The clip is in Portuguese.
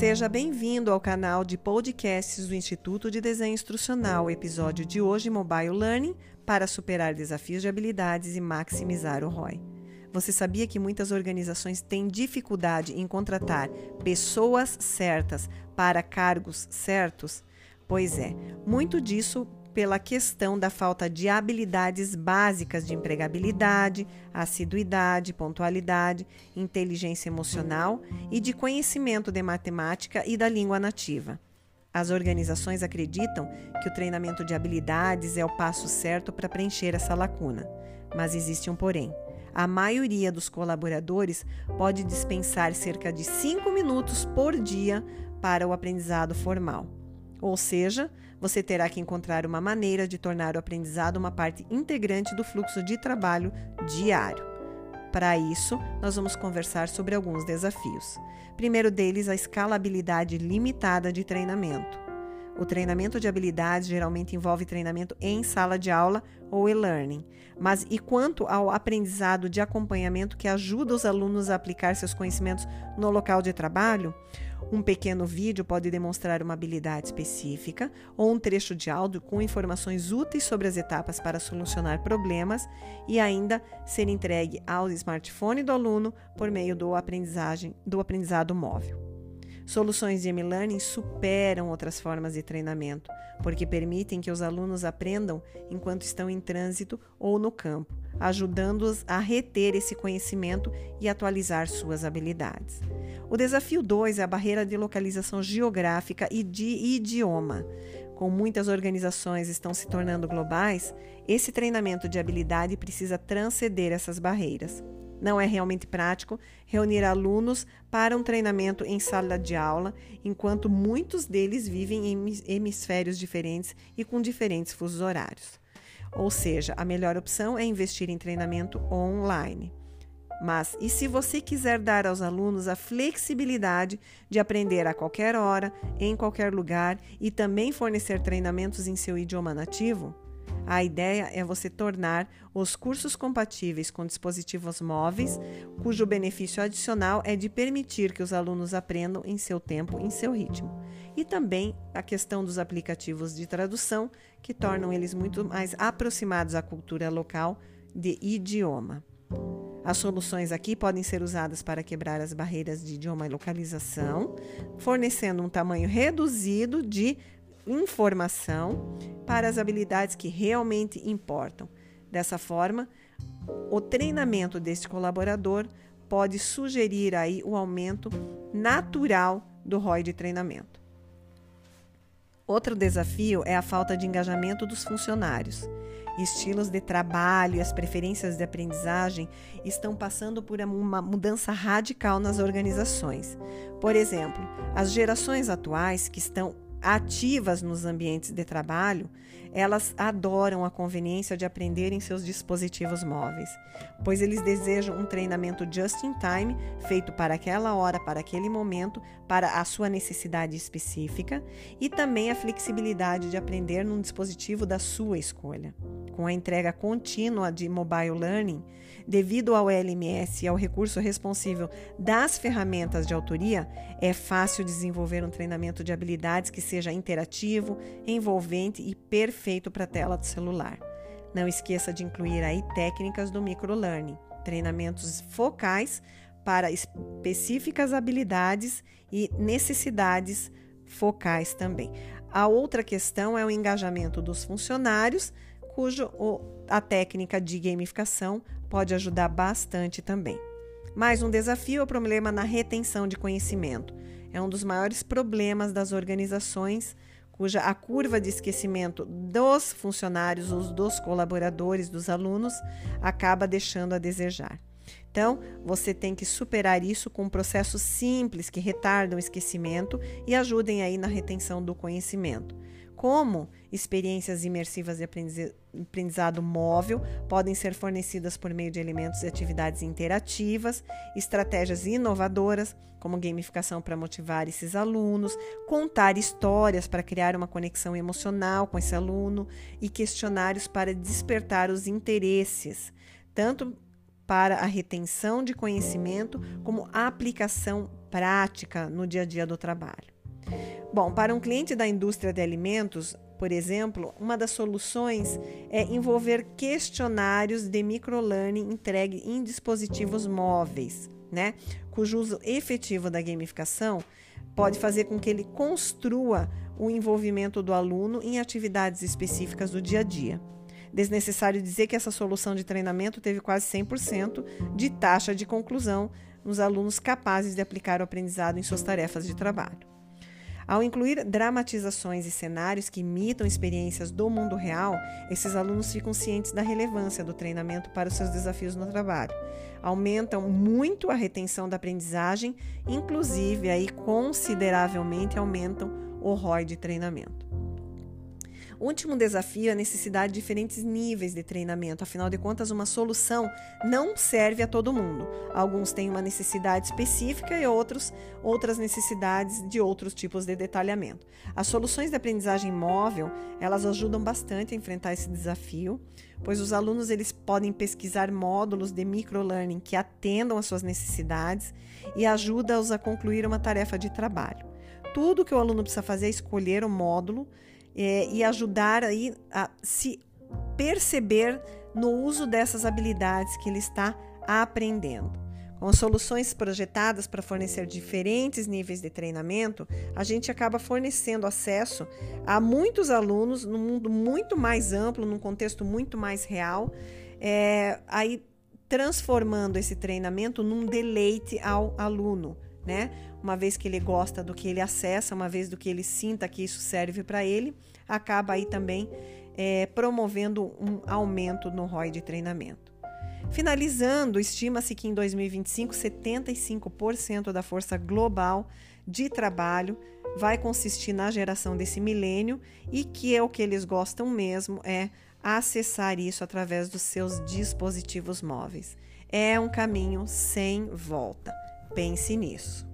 Seja bem-vindo ao canal de podcasts do Instituto de Desenho Instrucional. Episódio de hoje, Mobile Learning, para superar desafios de habilidades e maximizar o ROI. Você sabia que muitas organizações têm dificuldade em contratar pessoas certas para cargos certos? Pois é, muito disso pela questão da falta de habilidades básicas de empregabilidade, assiduidade, pontualidade, inteligência emocional e de conhecimento de matemática e da língua nativa. As organizações acreditam que o treinamento de habilidades é o passo certo para preencher essa lacuna. Mas existe um porém. A maioria dos colaboradores pode dispensar cerca de 5 minutos por dia para o aprendizado formal. Ou seja, você terá que encontrar uma maneira de tornar o aprendizado uma parte integrante do fluxo de trabalho diário. Para isso, nós vamos conversar sobre alguns desafios. Primeiro deles, a escalabilidade limitada de treinamento. O treinamento de habilidades geralmente envolve treinamento em sala de aula ou e-learning. Mas e quanto ao aprendizado de acompanhamento que ajuda os alunos a aplicar seus conhecimentos no local de trabalho? Um pequeno vídeo pode demonstrar uma habilidade específica ou um trecho de áudio com informações úteis sobre as etapas para solucionar problemas e ainda ser entregue ao smartphone do aluno por meio do, aprendizagem, do aprendizado móvel. Soluções de e-learning superam outras formas de treinamento, porque permitem que os alunos aprendam enquanto estão em trânsito ou no campo, ajudando-os a reter esse conhecimento e atualizar suas habilidades. O desafio 2 é a barreira de localização geográfica e de idioma. Como muitas organizações estão se tornando globais, esse treinamento de habilidade precisa transcender essas barreiras. Não é realmente prático reunir alunos para um treinamento em sala de aula, enquanto muitos deles vivem em hemisférios diferentes e com diferentes fusos horários. Ou seja, a melhor opção é investir em treinamento online. Mas e se você quiser dar aos alunos a flexibilidade de aprender a qualquer hora, em qualquer lugar e também fornecer treinamentos em seu idioma nativo? A ideia é você tornar os cursos compatíveis com dispositivos móveis, cujo benefício adicional é de permitir que os alunos aprendam em seu tempo, em seu ritmo. E também a questão dos aplicativos de tradução, que tornam eles muito mais aproximados à cultura local de idioma. As soluções aqui podem ser usadas para quebrar as barreiras de idioma e localização, fornecendo um tamanho reduzido de informação para as habilidades que realmente importam. Dessa forma, o treinamento deste colaborador pode sugerir aí o aumento natural do ROI de treinamento. Outro desafio é a falta de engajamento dos funcionários estilos de trabalho e as preferências de aprendizagem estão passando por uma mudança radical nas organizações. Por exemplo, as gerações atuais que estão ativas nos ambientes de trabalho, elas adoram a conveniência de aprender em seus dispositivos móveis, pois eles desejam um treinamento just in time, feito para aquela hora, para aquele momento, para a sua necessidade específica, e também a flexibilidade de aprender num dispositivo da sua escolha. Com a entrega contínua de mobile learning, devido ao LMS e ao recurso responsível das ferramentas de autoria, é fácil desenvolver um treinamento de habilidades que seja interativo, envolvente e perfeito para a tela do celular. Não esqueça de incluir aí técnicas do microlearning, treinamentos focais para específicas habilidades e necessidades focais também. A outra questão é o engajamento dos funcionários, cujo a técnica de gamificação pode ajudar bastante também. Mais um desafio é o problema na retenção de conhecimento. É um dos maiores problemas das organizações cuja a curva de esquecimento dos funcionários, ou dos colaboradores, dos alunos, acaba deixando a desejar. Então, você tem que superar isso com processos simples que retardam o esquecimento e ajudem aí na retenção do conhecimento como experiências imersivas de aprendizado móvel podem ser fornecidas por meio de elementos e atividades interativas, estratégias inovadoras, como gamificação para motivar esses alunos, contar histórias para criar uma conexão emocional com esse aluno e questionários para despertar os interesses, tanto para a retenção de conhecimento como a aplicação prática no dia a dia do trabalho. Bom, para um cliente da indústria de alimentos, por exemplo, uma das soluções é envolver questionários de microlearning entregue em dispositivos móveis, né? Cujo uso efetivo da gamificação pode fazer com que ele construa o envolvimento do aluno em atividades específicas do dia a dia. Desnecessário dizer que essa solução de treinamento teve quase 100% de taxa de conclusão nos alunos capazes de aplicar o aprendizado em suas tarefas de trabalho. Ao incluir dramatizações e cenários que imitam experiências do mundo real, esses alunos ficam cientes da relevância do treinamento para os seus desafios no trabalho. Aumentam muito a retenção da aprendizagem, inclusive aí consideravelmente aumentam o ROI de treinamento. O último desafio é a necessidade de diferentes níveis de treinamento. Afinal de contas, uma solução não serve a todo mundo. Alguns têm uma necessidade específica e outros outras necessidades de outros tipos de detalhamento. As soluções de aprendizagem móvel, elas ajudam bastante a enfrentar esse desafio, pois os alunos eles podem pesquisar módulos de microlearning que atendam às suas necessidades e ajuda-os a concluir uma tarefa de trabalho. Tudo que o aluno precisa fazer é escolher o módulo é, e ajudar aí a se perceber no uso dessas habilidades que ele está aprendendo. Com soluções projetadas para fornecer diferentes níveis de treinamento, a gente acaba fornecendo acesso a muitos alunos num mundo muito mais amplo, num contexto muito mais real, é, aí transformando esse treinamento num deleite ao aluno, né? Uma vez que ele gosta do que ele acessa, uma vez do que ele sinta que isso serve para ele, acaba aí também é, promovendo um aumento no ROI de treinamento. Finalizando, estima-se que em 2025 75% da força global de trabalho vai consistir na geração desse milênio e que é o que eles gostam mesmo é acessar isso através dos seus dispositivos móveis. É um caminho sem volta. Pense nisso.